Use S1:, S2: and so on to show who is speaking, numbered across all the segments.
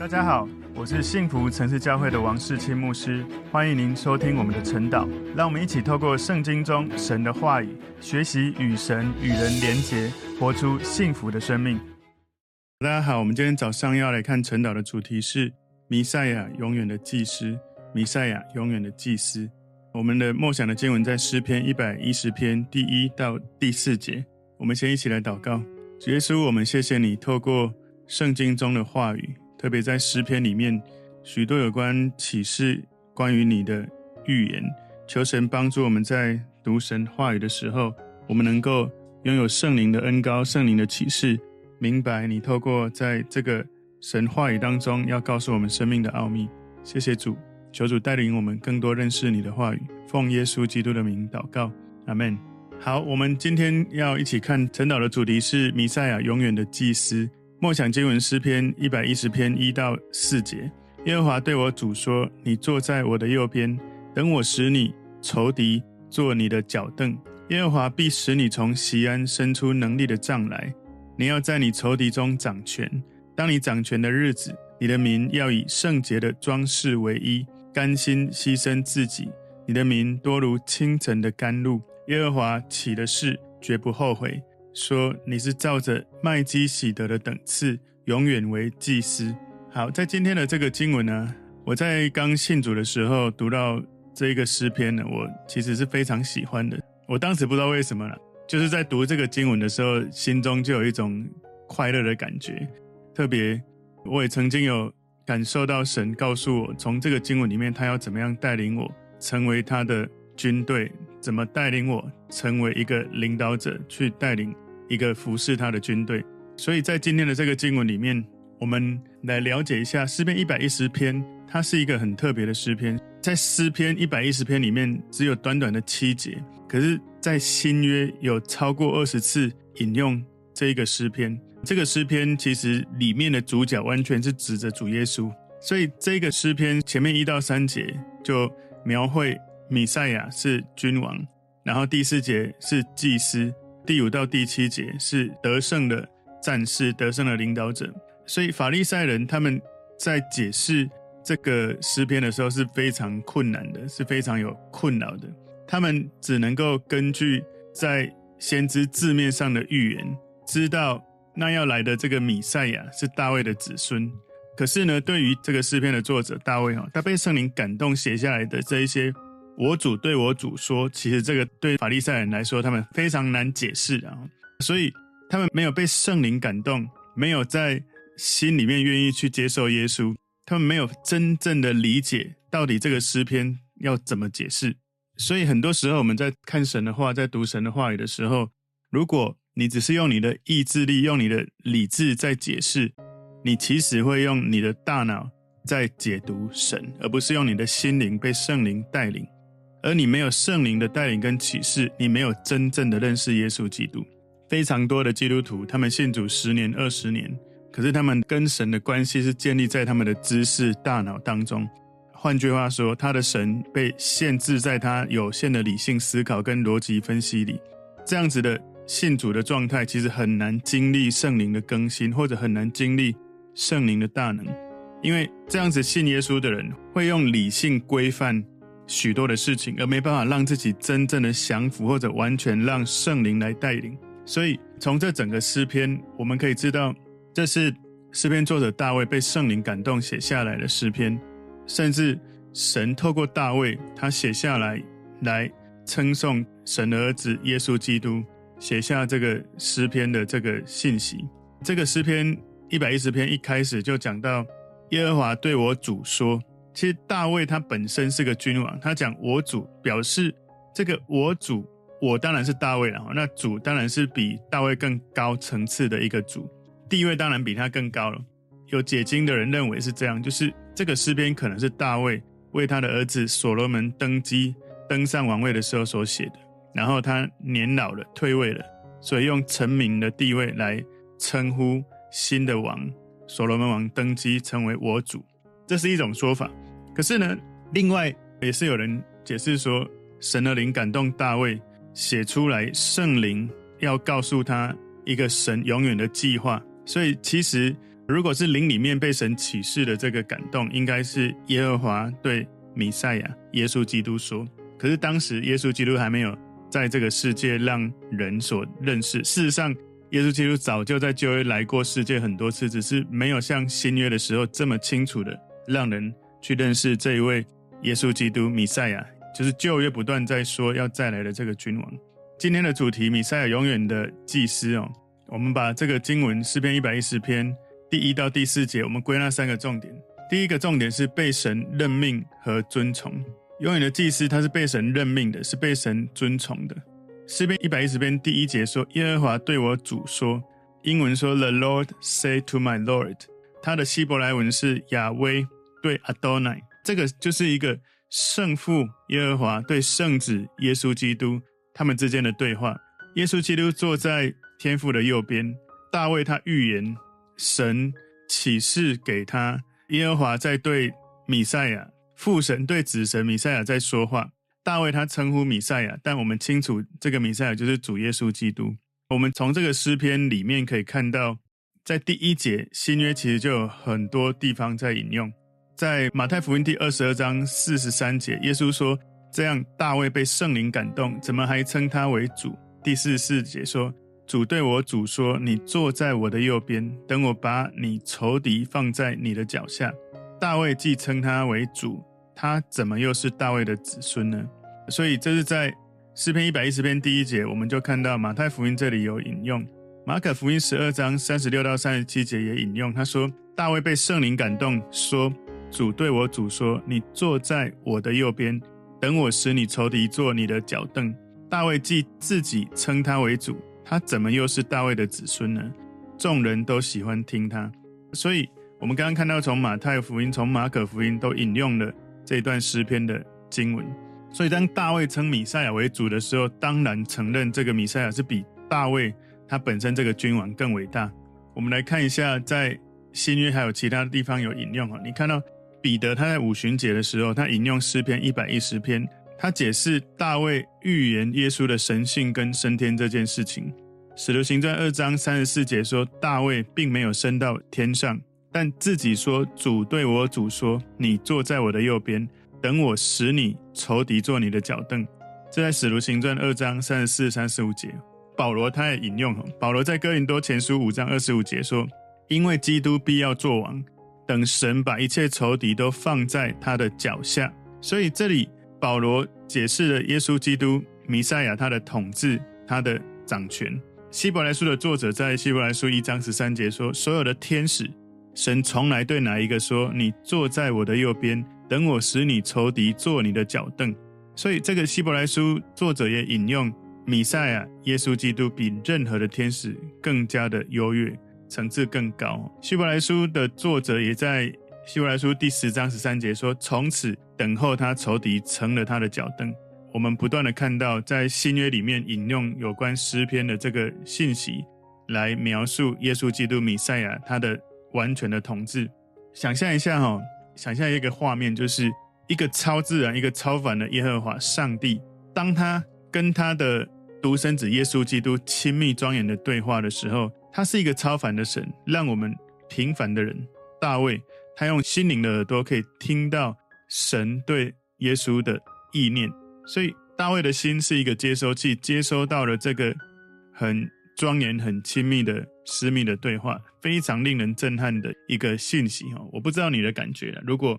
S1: 大家好，我是幸福城市教会的王世清牧师，欢迎您收听我们的晨祷。让我们一起透过圣经中神的话语，学习与神与人连结，活出幸福的生命。大家好，我们今天早上要来看晨祷的主题是弥赛亚永远的祭司。弥赛亚永远的祭司。我们的梦想的经文在诗篇一百一十篇第一到第四节。我们先一起来祷告。主耶稣，我们谢谢你透过圣经中的话语。特别在诗篇里面，许多有关启示、关于你的预言，求神帮助我们在读神话语的时候，我们能够拥有圣灵的恩膏、圣灵的启示，明白你透过在这个神话语当中要告诉我们生命的奥秘。谢谢主，求主带领我们更多认识你的话语。奉耶稣基督的名祷告，阿门。好，我们今天要一起看晨祷的主题是弥赛亚永远的祭司。默想经文诗篇一百一十篇一到四节，耶和华对我主说：“你坐在我的右边，等我使你仇敌坐你的脚凳。耶和华必使你从席安伸出能力的杖来，你要在你仇敌中掌权。当你掌权的日子，你的民要以圣洁的装饰为衣，甘心牺牲自己。你的民多如清晨的甘露。耶和华起的誓，绝不后悔。”说你是照着麦基洗德的等次，永远为祭司。好，在今天的这个经文呢，我在刚信主的时候读到这一个诗篇呢，我其实是非常喜欢的。我当时不知道为什么了，就是在读这个经文的时候，心中就有一种快乐的感觉。特别，我也曾经有感受到神告诉我，从这个经文里面，他要怎么样带领我成为他的军队。怎么带领我成为一个领导者，去带领一个服侍他的军队？所以在今天的这个经文里面，我们来了解一下诗篇一百一十篇，它是一个很特别的诗篇。在诗篇一百一十篇里面，只有短短的七节，可是，在新约有超过二十次引用这一个诗篇。这个诗篇其实里面的主角完全是指着主耶稣，所以这个诗篇前面一到三节就描绘。米赛亚是君王，然后第四节是祭司，第五到第七节是得胜的战士、得胜的领导者。所以法利赛人他们在解释这个诗篇的时候是非常困难的，是非常有困扰的。他们只能够根据在先知字面上的预言，知道那要来的这个米赛亚是大卫的子孙。可是呢，对于这个诗篇的作者大卫哈，他被圣灵感动写下来的这一些。我主对我主说：“其实这个对法利赛人来说，他们非常难解释啊，所以他们没有被圣灵感动，没有在心里面愿意去接受耶稣，他们没有真正的理解到底这个诗篇要怎么解释。所以很多时候我们在看神的话，在读神的话语的时候，如果你只是用你的意志力、用你的理智在解释，你其实会用你的大脑在解读神，而不是用你的心灵被圣灵带领。”而你没有圣灵的带领跟启示，你没有真正的认识耶稣基督。非常多的基督徒，他们信主十年、二十年，可是他们跟神的关系是建立在他们的知识大脑当中。换句话说，他的神被限制在他有限的理性思考跟逻辑分析里。这样子的信主的状态，其实很难经历圣灵的更新，或者很难经历圣灵的大能。因为这样子信耶稣的人，会用理性规范。许多的事情，而没办法让自己真正的降服，或者完全让圣灵来带领。所以，从这整个诗篇，我们可以知道，这是诗篇作者大卫被圣灵感动写下来的诗篇。甚至神透过大卫，他写下来来称颂神的儿子耶稣基督，写下这个诗篇的这个信息。这个诗篇一百一十篇一开始就讲到，耶和华对我主说。其实大卫他本身是个君王，他讲我主，表示这个我主，我当然是大卫了。那主当然是比大卫更高层次的一个主，地位当然比他更高了。有解经的人认为是这样，就是这个诗篇可能是大卫为他的儿子所罗门登基登上王位的时候所写的。然后他年老了，退位了，所以用臣民的地位来称呼新的王所罗门王登基成为我主。这是一种说法，可是呢，另外也是有人解释说，神的灵感动大卫写出来，圣灵要告诉他一个神永远的计划。所以其实如果是灵里面被神启示的这个感动，应该是耶和华对弥赛亚耶稣基督说。可是当时耶稣基督还没有在这个世界让人所认识。事实上，耶稣基督早就在旧约来过世界很多次，只是没有像新约的时候这么清楚的让人去认识这一位耶稣基督弥赛亚，就是旧约不断在说要再来的这个君王。今天的主题，弥赛亚永远的祭司哦。我们把这个经文诗篇一百一十篇第一到第四节，我们归纳三个重点。第一个重点是被神任命和尊崇。永远的祭司他是被神任命的，是被神尊崇的。诗篇一百一十篇第一节说：“耶和华对我主说。”英文说：“The Lord say to my Lord。”他的希伯来文是亚威对 Adonai，这个就是一个圣父耶和华对圣子耶稣基督他们之间的对话。耶稣基督坐在天父的右边，大卫他预言，神启示给他，耶和华在对米赛亚，父神对子神米赛亚在说话。大卫他称呼米赛亚，但我们清楚这个米赛亚就是主耶稣基督。我们从这个诗篇里面可以看到，在第一节新约其实就有很多地方在引用，在马太福音第二十二章四十三节，耶稣说：“这样大卫被圣灵感动，怎么还称他为主？”第四十四节说。主对我主说：“你坐在我的右边，等我把你仇敌放在你的脚下。”大卫既称他为主，他怎么又是大卫的子孙呢？所以这是在诗篇一百一十篇第一节，我们就看到马太福音这里有引用，马可福音十二章三十六到三十七节也引用。他说：“大卫被圣灵感动，说：主对我主说：你坐在我的右边，等我使你仇敌做你的脚凳。”大卫既自己称他为主。他怎么又是大卫的子孙呢？众人都喜欢听他，所以我们刚刚看到从马太福音、从马可福音都引用了这段诗篇的经文。所以当大卫称米赛亚为主的时候，当然承认这个米赛亚是比大卫他本身这个君王更伟大。我们来看一下，在新约还有其他地方有引用啊。你看到彼得他在五旬节的时候，他引用诗篇一百一十篇。他解释大卫预言耶稣的神性跟升天这件事情，《使徒行传》二章三十四节说，大卫并没有升到天上，但自己说：“主对我主说，你坐在我的右边，等我使你仇敌做你的脚凳。”这在《使徒行传》二章三十四、三十五节。保罗他也引用，保罗在哥林多前书五章二十五节说：“因为基督必要作王，等神把一切仇敌都放在他的脚下。”所以这里。保罗解释了耶稣基督弥赛亚他的统治，他的掌权。希伯来书的作者在希伯来书一章十三节说：“所有的天使，神从来对哪一个说，你坐在我的右边，等我使你仇敌坐你的脚凳。”所以这个希伯来书作者也引用弥赛亚耶稣基督比任何的天使更加的优越，层次更高。希伯来书的作者也在。希伯来书第十章十三节说：“从此等候他仇敌成了他的脚凳。”我们不断的看到，在新约里面引用有关诗篇的这个信息，来描述耶稣基督弥赛亚他的完全的统治。想象一下哈，想象一个画面，就是一个超自然、一个超凡的耶和华上帝，当他跟他的独生子耶稣基督亲密庄严的对话的时候，他是一个超凡的神，让我们平凡的人大卫。他用心灵的耳朵可以听到神对耶稣的意念，所以大卫的心是一个接收器，接收到了这个很庄严、很亲密的私密的对话，非常令人震撼的一个信息哈！我不知道你的感觉了。如果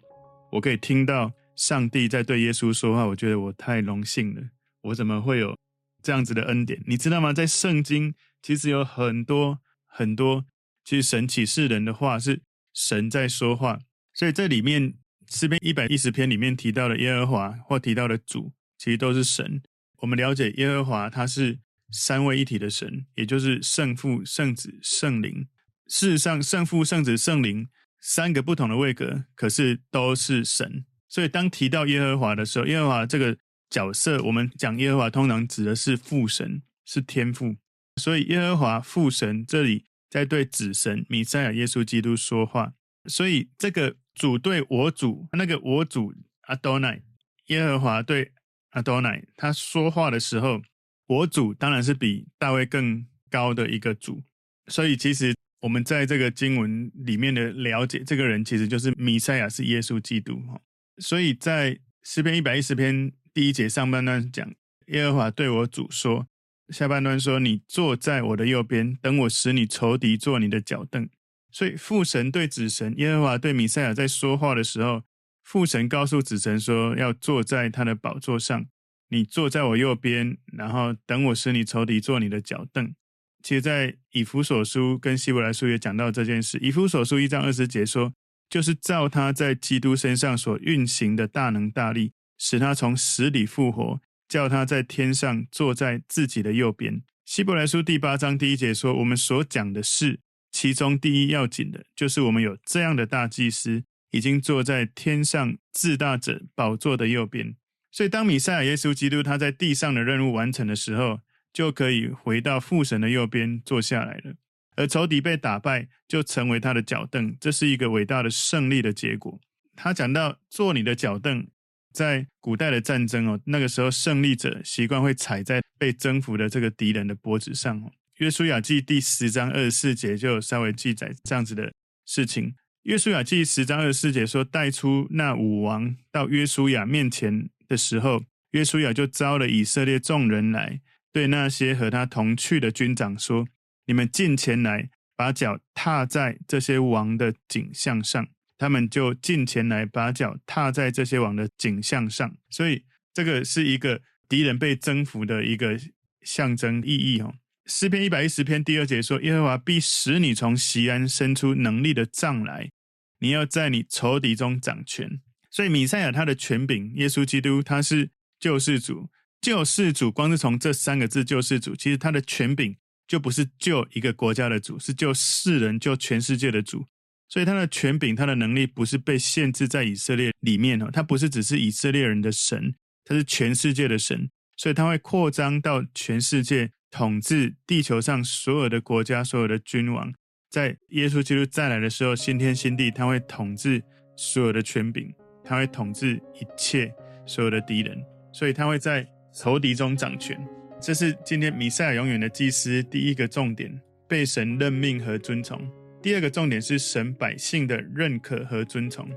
S1: 我可以听到上帝在对耶稣说话，我觉得我太荣幸了。我怎么会有这样子的恩典？你知道吗？在圣经其实有很多很多，其实神启示人的话是。神在说话，所以这里面诗篇一百一十篇里面提到的耶和华或提到的主，其实都是神。我们了解耶和华他是三位一体的神，也就是圣父、圣子、圣灵。事实上，圣父、圣子、圣灵三个不同的位格，可是都是神。所以当提到耶和华的时候，耶和华这个角色，我们讲耶和华通常指的是父神，是天父。所以耶和华父神这里。在对子神弥赛亚耶稣基督说话，所以这个主对我主，那个我主阿多乃耶和华对阿多乃他说话的时候，我主当然是比大卫更高的一个主，所以其实我们在这个经文里面的了解，这个人其实就是弥赛亚，是耶稣基督哈。所以在诗篇一百一十篇第一节上半段讲，耶和华对我主说，下半段说，你坐在我的右边，等我使你仇敌做你的脚凳。所以父神对子神，耶和华对弥赛亚在说话的时候，父神告诉子神说，要坐在他的宝座上，你坐在我右边，然后等我使你仇敌做你的脚凳。其实，在以弗所书跟希伯来书也讲到这件事。以弗所书一章二十节说，就是照他在基督身上所运行的大能大力，使他从死里复活，叫他在天上坐在自己的右边。希伯来书第八章第一节说，我们所讲的是。其中第一要紧的，就是我们有这样的大祭司，已经坐在天上至大者宝座的右边。所以，当米赛亚耶稣基督他在地上的任务完成的时候，就可以回到父神的右边坐下来了。而仇敌被打败，就成为他的脚凳，这是一个伟大的胜利的结果。他讲到坐你的脚凳，在古代的战争哦，那个时候胜利者习惯会踩在被征服的这个敌人的脖子上哦。约书亚记第十章二十四节就有稍微记载这样子的事情。约书亚记十章二十四节说，带出那五王到约书亚面前的时候，约书亚就召了以色列众人来，对那些和他同去的军长说：“你们近前来，把脚踏在这些王的颈项上。”他们就近前来，把脚踏在这些王的景象上。所以，这个是一个敌人被征服的一个象征意义哦。诗篇一百一十篇第二节说：“耶和华必使你从锡安伸出能力的杖来，你要在你仇敌中掌权。”所以，弥赛亚他的权柄，耶稣基督他是救世主。救世主光是从这三个字“救世主”，其实他的权柄就不是救一个国家的主，是救世人、救全世界的主。所以，他的权柄、他的能力不是被限制在以色列里面哦，他不是只是以色列人的神，他是全世界的神，所以他会扩张到全世界。统治地球上所有的国家、所有的君王，在耶稣基督再来的时候，新天新地，他会统治所有的权柄，他会统治一切所有的敌人，所以他会在仇敌中掌权。这是今天弥赛亚永远的祭司第一个重点，被神任命和尊崇。第二个重点是神百姓的认可和尊崇。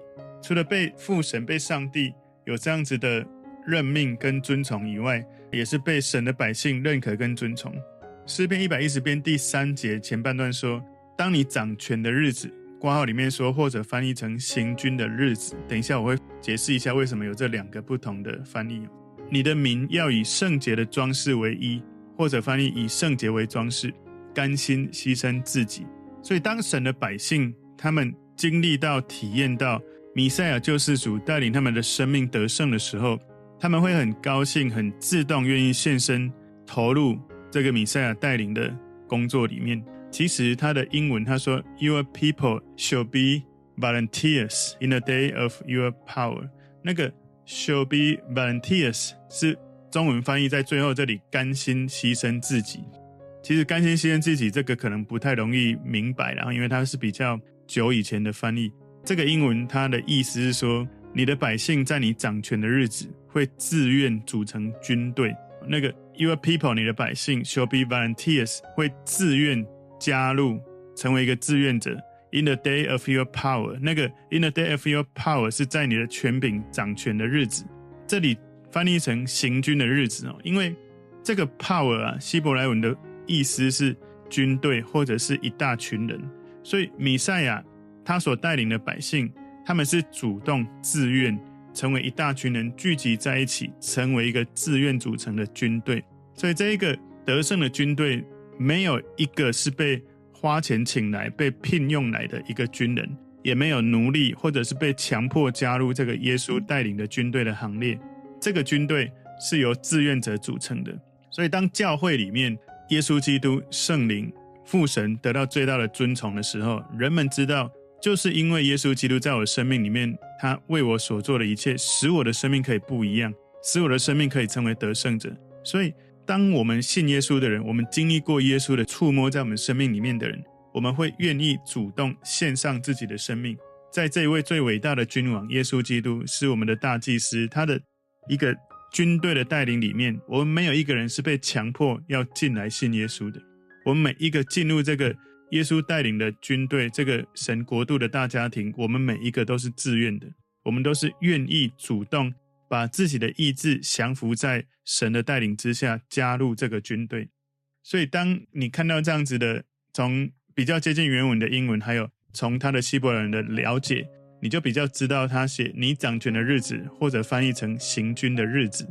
S1: 除了被父神、被上帝有这样子的任命跟尊崇以外，也是被神的百姓认可跟尊崇。诗篇一百一十篇第三节前半段说：“当你掌权的日子，括号里面说，或者翻译成行军的日子。”等一下我会解释一下为什么有这两个不同的翻译。你的名要以圣洁的装饰为衣，或者翻译以圣洁为装饰，甘心牺牲自己。所以当神的百姓他们经历到、体验到弥赛亚救世主带领他们的生命得胜的时候。他们会很高兴，很自动愿意献身投入这个弥赛亚带领的工作里面。其实他的英文他说：“Your people shall be volunteers in the day of your power。”那个 “shall be volunteers” 是中文翻译在最后这里，甘心牺牲自己。其实甘心牺牲自己这个可能不太容易明白，然后因为它是比较久以前的翻译。这个英文它的意思是说，你的百姓在你掌权的日子。会自愿组成军队，那个 your people，你的百姓 shall be volunteers，会自愿加入，成为一个志愿者。In the day of your power，那个 in the day of your power 是在你的权柄掌权的日子。这里翻译成行军的日子哦，因为这个 power 啊，希伯来文的意思是军队或者是一大群人，所以米赛亚他所带领的百姓，他们是主动自愿。成为一大群人聚集在一起，成为一个自愿组成的军队。所以，这一个得胜的军队，没有一个是被花钱请来、被聘用来的一个军人，也没有奴隶，或者是被强迫加入这个耶稣带领的军队的行列。这个军队是由志愿者组成的。所以，当教会里面耶稣基督、圣灵、父神得到最大的尊崇的时候，人们知道。就是因为耶稣基督在我生命里面，他为我所做的一切，使我的生命可以不一样，使我的生命可以成为得胜者。所以，当我们信耶稣的人，我们经历过耶稣的触摸，在我们生命里面的人，我们会愿意主动献上自己的生命。在这一位最伟大的君王耶稣基督是我们的大祭司，他的一个军队的带领里面，我们没有一个人是被强迫要进来信耶稣的。我们每一个进入这个耶稣带领的军队，这个神国度的大家庭，我们每一个都是自愿的，我们都是愿意主动把自己的意志降服在神的带领之下，加入这个军队。所以，当你看到这样子的，从比较接近原文的英文，还有从他的希伯来人的了解，你就比较知道他写“你掌权的日子”或者翻译成“行军的日子”，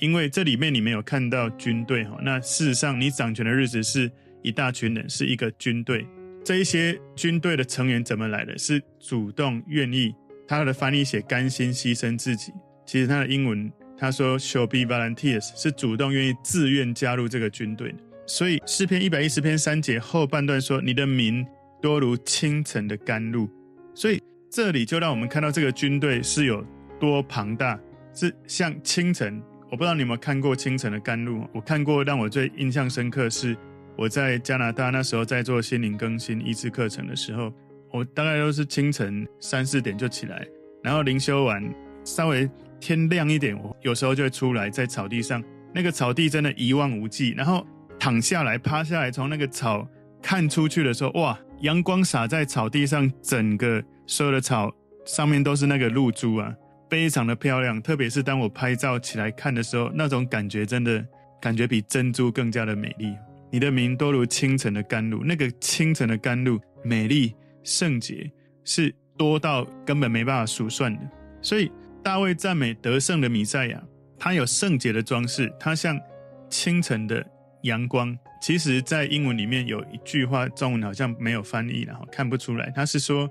S1: 因为这里面你没有看到军队哈。那事实上，你掌权的日子是一大群人，是一个军队。这一些军队的成员怎么来的？是主动愿意。他的翻译写“甘心牺牲自己”，其实他的英文他说 “shall be volunteers”，是主动愿意自愿加入这个军队。所以诗篇一百一十篇三节后半段说：“你的民多如清晨的甘露。”所以这里就让我们看到这个军队是有多庞大，是像清晨。我不知道你有没有看过清晨的甘露？我看过，让我最印象深刻是我在加拿大那时候在做心灵更新医治课程的时候，我大概都是清晨三四点就起来，然后灵修完稍微天亮一点，我有时候就会出来在草地上，那个草地真的一望无际，然后。躺下来，趴下来，从那个草看出去的时候，哇，阳光洒在草地上，整个所有的草上面都是那个露珠啊，非常的漂亮。特别是当我拍照起来看的时候，那种感觉真的感觉比珍珠更加的美丽。你的名多如清晨的甘露，那个清晨的甘露，美丽圣洁，是多到根本没办法数算的。所以大卫赞美得胜的弥赛亚，他有圣洁的装饰，他像清晨的。阳光，其实，在英文里面有一句话，中文好像没有翻译，然后看不出来。他是说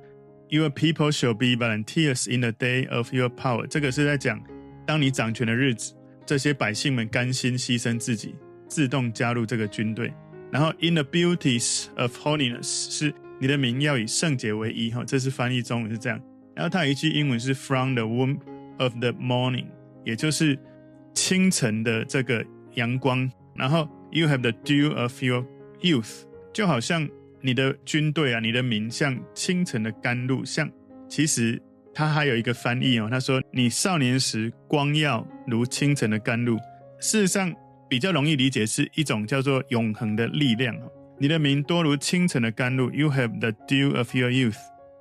S1: ，Your people shall be volunteers in the day of your power。这个是在讲，当你掌权的日子，这些百姓们甘心牺牲自己，自动加入这个军队。然后，In the beauties of holiness，是你的名要以圣洁为衣。哈，这是翻译中文是这样。然后，他有一句英文是 From the womb of the morning，也就是清晨的这个阳光。然后。You have the dew of your youth，就好像你的军队啊，你的名像清晨的甘露，像其实他还有一个翻译哦，他说你少年时光耀如清晨的甘露。事实上比较容易理解是一种叫做永恒的力量哦。你的名多如清晨的甘露，You have the dew of your youth。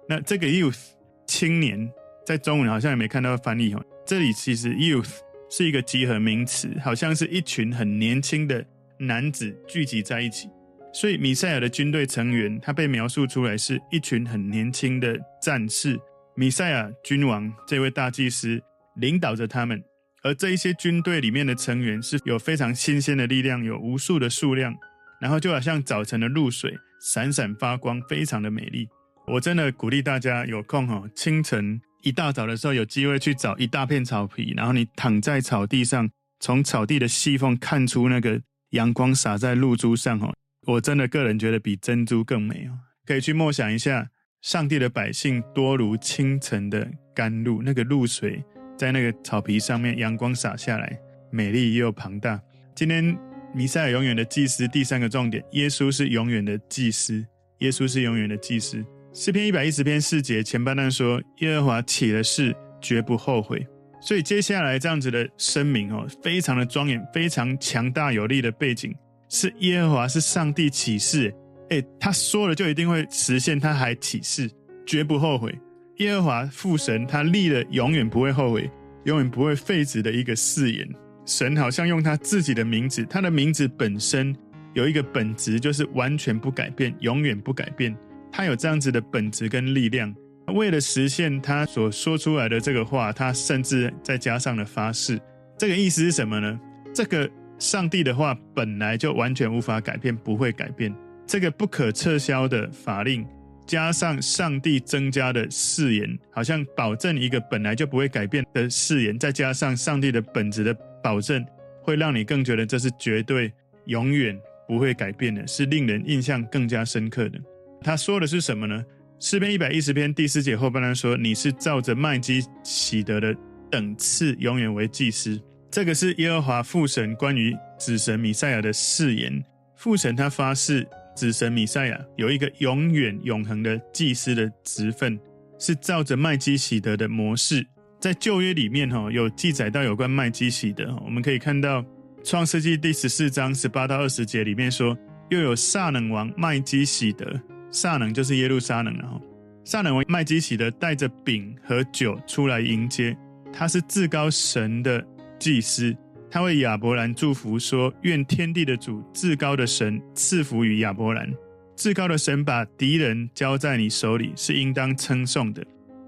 S1: 那这个 youth 青年在中文好像也没看到翻译哦。这里其实 youth 是一个集合名词，好像是一群很年轻的。男子聚集在一起，所以米赛亚的军队成员，他被描述出来是一群很年轻的战士。米赛亚君王这位大祭司领导着他们，而这一些军队里面的成员是有非常新鲜的力量，有无数的数量，然后就好像早晨的露水，闪闪发光，非常的美丽。我真的鼓励大家有空哈，清晨一大早的时候有机会去找一大片草皮，然后你躺在草地上，从草地的细缝看出那个。阳光洒在露珠上，哦，我真的个人觉得比珍珠更美哦。可以去默想一下，上帝的百姓多如清晨的甘露，那个露水在那个草皮上面，阳光洒下来，美丽又庞大。今天弥赛亚永远的祭司，第三个重点，耶稣是永远的祭司，耶稣是永远的祭司。诗篇一百一十篇四节前半段说，耶和华起了誓，绝不后悔。所以接下来这样子的声明哦，非常的庄严，非常强大有力的背景，是耶和华是上帝起誓，诶，他说了就一定会实现，他还起誓，绝不后悔。耶和华父神他立了永远不会后悔，永远不会废止的一个誓言。神好像用他自己的名字，他的名字本身有一个本质，就是完全不改变，永远不改变。他有这样子的本质跟力量。为了实现他所说出来的这个话，他甚至再加上了发誓。这个意思是什么呢？这个上帝的话本来就完全无法改变，不会改变。这个不可撤销的法令，加上上帝增加的誓言，好像保证一个本来就不会改变的誓言，再加上上帝的本质的保证，会让你更觉得这是绝对、永远不会改变的，是令人印象更加深刻的。他说的是什么呢？诗篇一百一十篇第四节后半段说：“你是照着麦基洗德的等次，永远为祭司。”这个是耶和华父神关于子神弥赛亚的誓言。父神他发誓，子神弥赛亚有一个永远永恒的祭司的职分，是照着麦基洗德的模式。在旧约里面，哈有记载到有关麦基洗德。我们可以看到创世纪第十四章十八到二十节里面说：“又有撒冷王麦基洗德。”撒冷就是耶路撒冷了哈。撒冷王麦基洗德带着饼和酒出来迎接，他是至高神的祭司，他为亚伯兰祝福说：愿天地的主至高的神赐福于亚伯兰。至高的神把敌人交在你手里，是应当称颂的。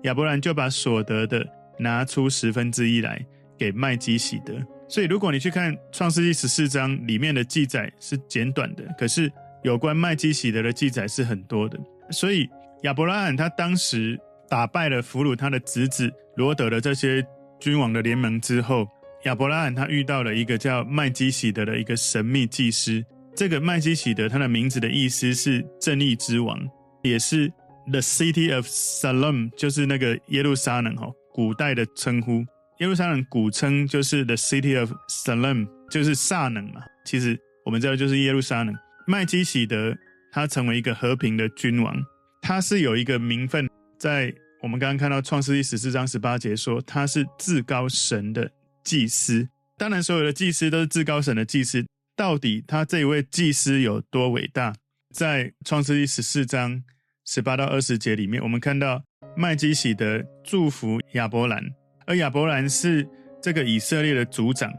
S1: 亚伯兰就把所得的拿出十分之一来给麦基洗德。所以，如果你去看创世记十四章里面的记载是简短的，可是有关麦基洗德的记载是很多的。所以，亚伯拉罕他当时打败了俘虏他的侄子罗德的这些君王的联盟之后，亚伯拉罕他遇到了一个叫麦基洗德的一个神秘祭司。这个麦基洗德，他的名字的意思是正义之王，也是 The City of Salem，就是那个耶路撒冷哈，古代的称呼。耶路撒冷古称就是 The City of Salem，就是撒冷嘛。其实我们知道就是耶路撒冷。麦基洗德他成为一个和平的君王，他是有一个名分，在我们刚刚看到创世记十四章十八节说他是至高神的祭司。当然，所有的祭司都是至高神的祭司。到底他这一位祭司有多伟大？在创世记十四章十八到二十节里面，我们看到麦基洗德祝福亚伯兰，而亚伯兰是这个以色列的族长。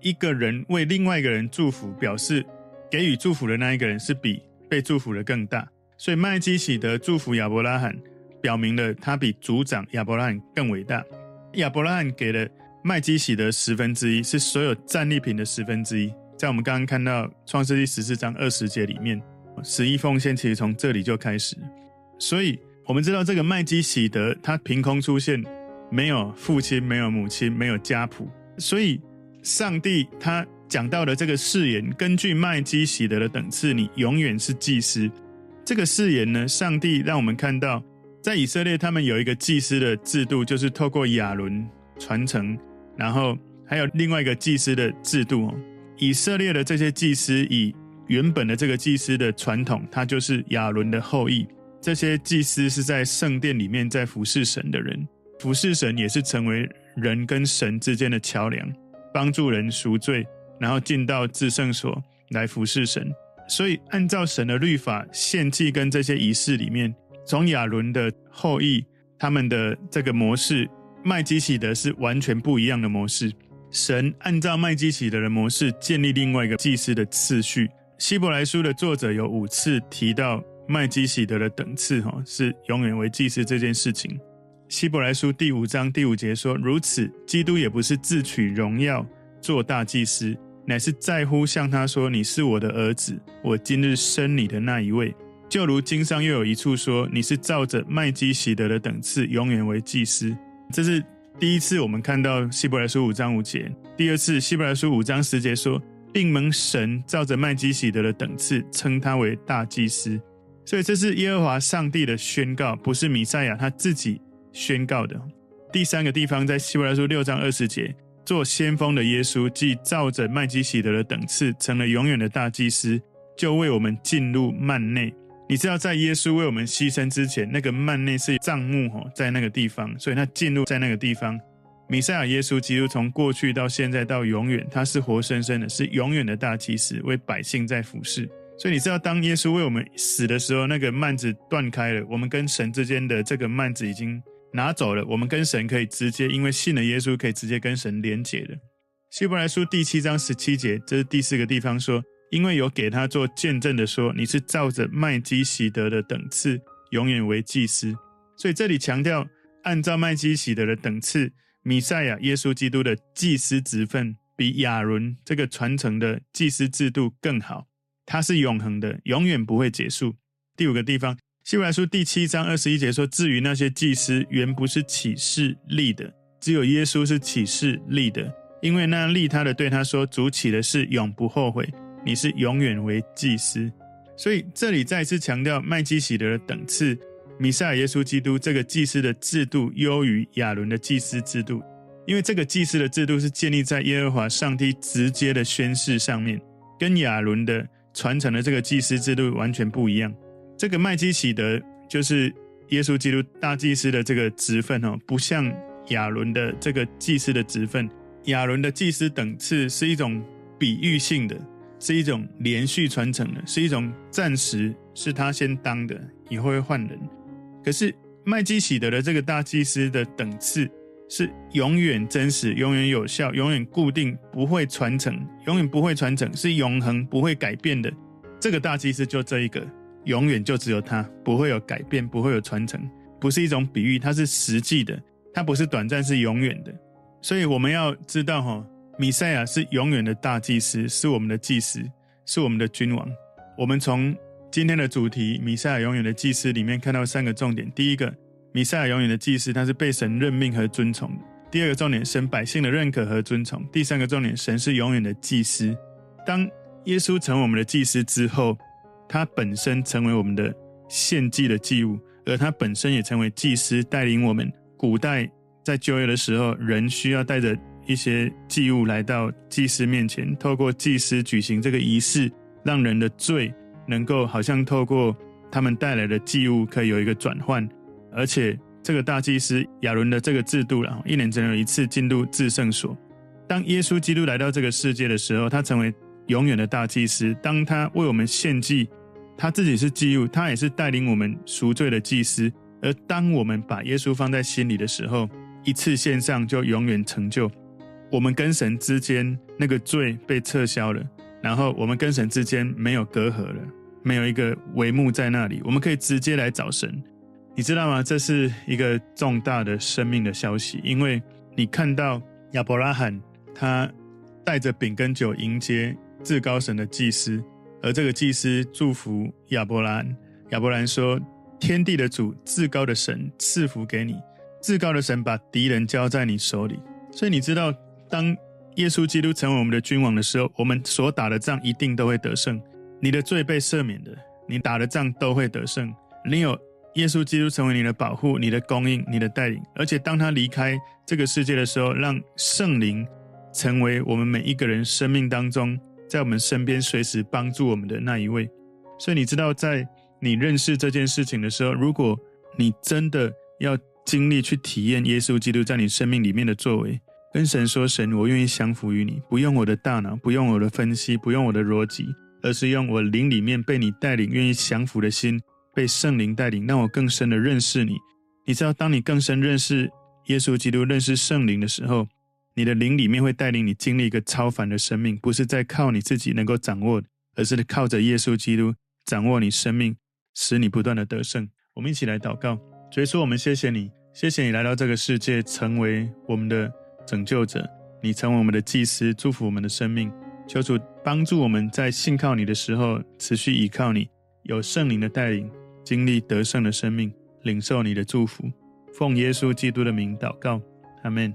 S1: 一个人为另外一个人祝福，表示给予祝福的那一个人是比被祝福的更大。所以麦基洗德祝福亚伯拉罕，表明了他比族长亚伯拉罕更伟大。亚伯拉罕给了麦基洗德十分之一，是所有战利品的十分之一。在我们刚刚看到创世纪十四章二十节里面，十一奉献其实从这里就开始。所以我们知道这个麦基洗德他凭空出现，没有父亲，没有母亲，没有家谱。所以上帝他讲到的这个誓言，根据麦基洗德的等次，你永远是祭司。这个誓言呢，上帝让我们看到，在以色列他们有一个祭司的制度，就是透过亚伦传承，然后还有另外一个祭司的制度哦。以色列的这些祭司，以原本的这个祭司的传统，他就是亚伦的后裔。这些祭司是在圣殿里面在服侍神的人，服侍神也是成为人跟神之间的桥梁，帮助人赎罪，然后进到至圣所来服侍神。所以，按照神的律法，献祭跟这些仪式里面，从亚伦的后裔他们的这个模式，麦基洗德是完全不一样的模式。神按照麦基洗德的模式建立另外一个祭司的次序。希伯来书的作者有五次提到麦基洗德的等次，哈，是永远为祭司这件事情。希伯来书第五章第五节说：“如此，基督也不是自取荣耀做大祭司，乃是在乎向他说：‘你是我的儿子，我今日生你的那一位。’就如经上又有一处说：‘你是照着麦基洗德的等次，永远为祭司。’这是。”第一次我们看到希伯来书五章五节，第二次希伯来书五章十节说，并蒙神照着麦基洗德的等次称他为大祭司，所以这是耶和华上帝的宣告，不是弥赛亚他自己宣告的。第三个地方在希伯来书六章二十节，做先锋的耶稣既照着麦基洗德的等次成了永远的大祭司，就为我们进入幔内。你知道，在耶稣为我们牺牲之前，那个幔内是帐幕吼，在那个地方，所以他进入在那个地方。弥赛亚耶稣基督从过去到现在到永远，他是活生生的，是永远的大祭司，为百姓在服侍。所以你知道，当耶稣为我们死的时候，那个幔子断开了，我们跟神之间的这个幔子已经拿走了，我们跟神可以直接，因为信了耶稣，可以直接跟神连结了。希伯来书第七章十七节，这是第四个地方说。因为有给他做见证的说，你是照着麦基洗德的等次，永远为祭司。所以这里强调，按照麦基洗德的等次，米赛亚耶稣基督的祭司职分，比亚伦这个传承的祭司制度更好。它是永恒的，永远不会结束。第五个地方，希伯来书第七章二十一节说：至于那些祭司，原不是起誓立的，只有耶稣是起誓立的，因为那立他的对他说：主起的是，永不后悔。你是永远为祭司，所以这里再次强调麦基洗德的等次，弥赛亚耶稣基督这个祭司的制度优于亚伦的祭司制度，因为这个祭司的制度是建立在耶和华上帝直接的宣誓上面，跟亚伦的传承的这个祭司制度完全不一样。这个麦基洗德就是耶稣基督大祭司的这个职分哦，不像亚伦的这个祭司的职分，亚伦的祭司等次是一种比喻性的。是一种连续传承的，是一种暂时是他先当的，以后会换人。可是麦基洗德的这个大祭司的等次是永远真实、永远有效、永远固定、不会传承、永远不会传承，是永恒不会改变的。这个大祭司就这一个，永远就只有他，不会有改变，不会有传承，不是一种比喻，它是实际的，它不是短暂，是永远的。所以我们要知道，哈，弥赛亚是永远的大祭司，是我们的祭司，是我们的君王。我们从今天的主题“弥赛亚永远的祭司”里面看到三个重点：第一个，弥赛亚永远的祭司，他是被神任命和尊崇的；第二个重点，神百姓的认可和尊崇；第三个重点，神是永远的祭司。当耶稣成为我们的祭司之后，他本身成为我们的献祭的祭物，而他本身也成为祭司，带领我们。古代在旧约的时候，人需要带着一些祭物来到祭司面前，透过祭司举行这个仪式，让人的罪能够好像透过他们带来的祭物可以有一个转换。而且这个大祭司亚伦的这个制度，然后一年只能有一次进入至圣所。当耶稣基督来到这个世界的时候，他成为。永远的大祭司，当他为我们献祭，他自己是祭物，他也是带领我们赎罪的祭司。而当我们把耶稣放在心里的时候，一次献上就永远成就。我们跟神之间那个罪被撤销了，然后我们跟神之间没有隔阂了，没有一个帷幕在那里，我们可以直接来找神。你知道吗？这是一个重大的生命的消息，因为你看到亚伯拉罕他带着饼跟酒迎接。至高神的祭司，而这个祭司祝福亚伯兰。亚伯兰说：“天地的主，至高的神赐福给你。至高的神把敌人交在你手里。所以你知道，当耶稣基督成为我们的君王的时候，我们所打的仗一定都会得胜。你的罪被赦免的，你打的仗都会得胜。你有耶稣基督成为你的保护、你的供应、你的带领，而且当他离开这个世界的时候，让圣灵成为我们每一个人生命当中。”在我们身边随时帮助我们的那一位，所以你知道，在你认识这件事情的时候，如果你真的要经历去体验耶稣基督在你生命里面的作为，跟神说：“神，我愿意降服于你，不用我的大脑，不用我的分析，不用我的逻辑，而是用我灵里面被你带领、愿意降服的心，被圣灵带领，让我更深的认识你。”你知道，当你更深认识耶稣基督、认识圣灵的时候，你的灵里面会带领你经历一个超凡的生命，不是在靠你自己能够掌握，而是靠着耶稣基督掌握你生命，使你不断的得胜。我们一起来祷告，所以说我们谢谢你，谢谢你来到这个世界，成为我们的拯救者，你成为我们的祭司，祝福我们的生命。求主帮助我们在信靠你的时候，持续依靠你，有圣灵的带领，经历得胜的生命，领受你的祝福。奉耶稣基督的名祷告，阿
S2: 门。